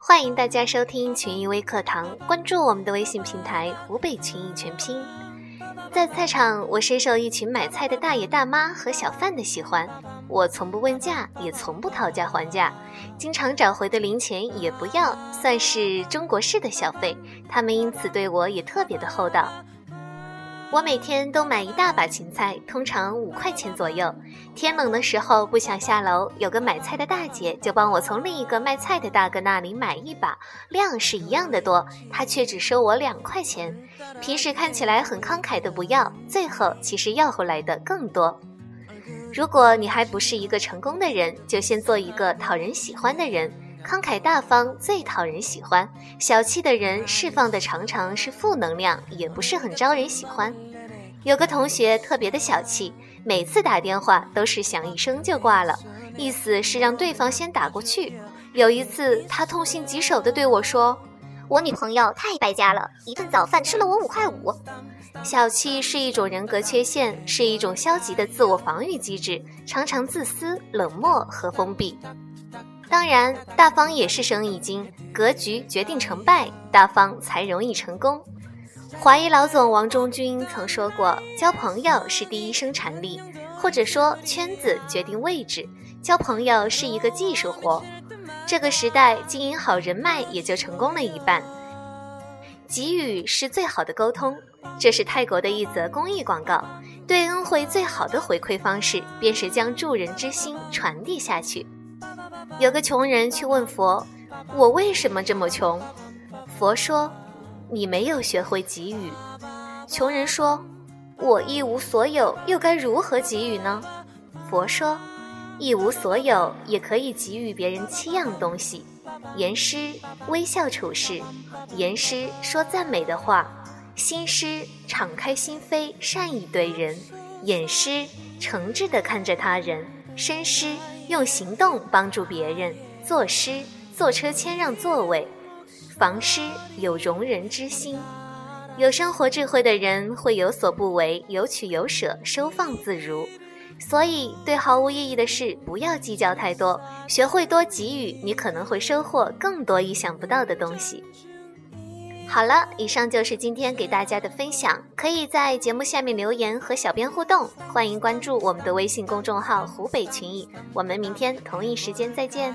欢迎大家收听群益微课堂，关注我们的微信平台“湖北群益全拼”。在菜场，我深受一群买菜的大爷大妈和小贩的喜欢。我从不问价，也从不讨价还价，经常找回的零钱也不要，算是中国式的消费。他们因此对我也特别的厚道。我每天都买一大把芹菜，通常五块钱左右。天冷的时候不想下楼，有个买菜的大姐就帮我从另一个卖菜的大哥那里买一把，量是一样的多，他却只收我两块钱。平时看起来很慷慨的不要，最后其实要回来的更多。如果你还不是一个成功的人，就先做一个讨人喜欢的人。慷慨大方最讨人喜欢，小气的人释放的常常是负能量，也不是很招人喜欢。有个同学特别的小气，每次打电话都是响一声就挂了，意思是让对方先打过去。有一次，他痛心疾首地对我说：“我女朋友太败家了，一顿早饭吃了我五块五。”小气是一种人格缺陷，是一种消极的自我防御机制，常常自私、冷漠和封闭。当然，大方也是生意经，格局决定成败，大方才容易成功。华谊老总王中军曾说过：“交朋友是第一生产力，或者说圈子决定位置。交朋友是一个技术活。这个时代，经营好人脉也就成功了一半。给予是最好的沟通，这是泰国的一则公益广告。对恩惠最好的回馈方式，便是将助人之心传递下去。”有个穷人去问佛：“我为什么这么穷？”佛说：“你没有学会给予。”穷人说：“我一无所有，又该如何给予呢？”佛说：“一无所有也可以给予别人七样东西：言师微笑处事，言师说赞美的话，心师敞开心扉善意对人，眼师诚挚地看着他人，身师。”用行动帮助别人，作诗坐车谦让座位，房师有容人之心。有生活智慧的人会有所不为，有取有舍，收放自如。所以，对毫无意义的事不要计较太多，学会多给予，你可能会收获更多意想不到的东西。好了，以上就是今天给大家的分享。可以在节目下面留言和小编互动，欢迎关注我们的微信公众号“湖北群艺”。我们明天同一时间再见。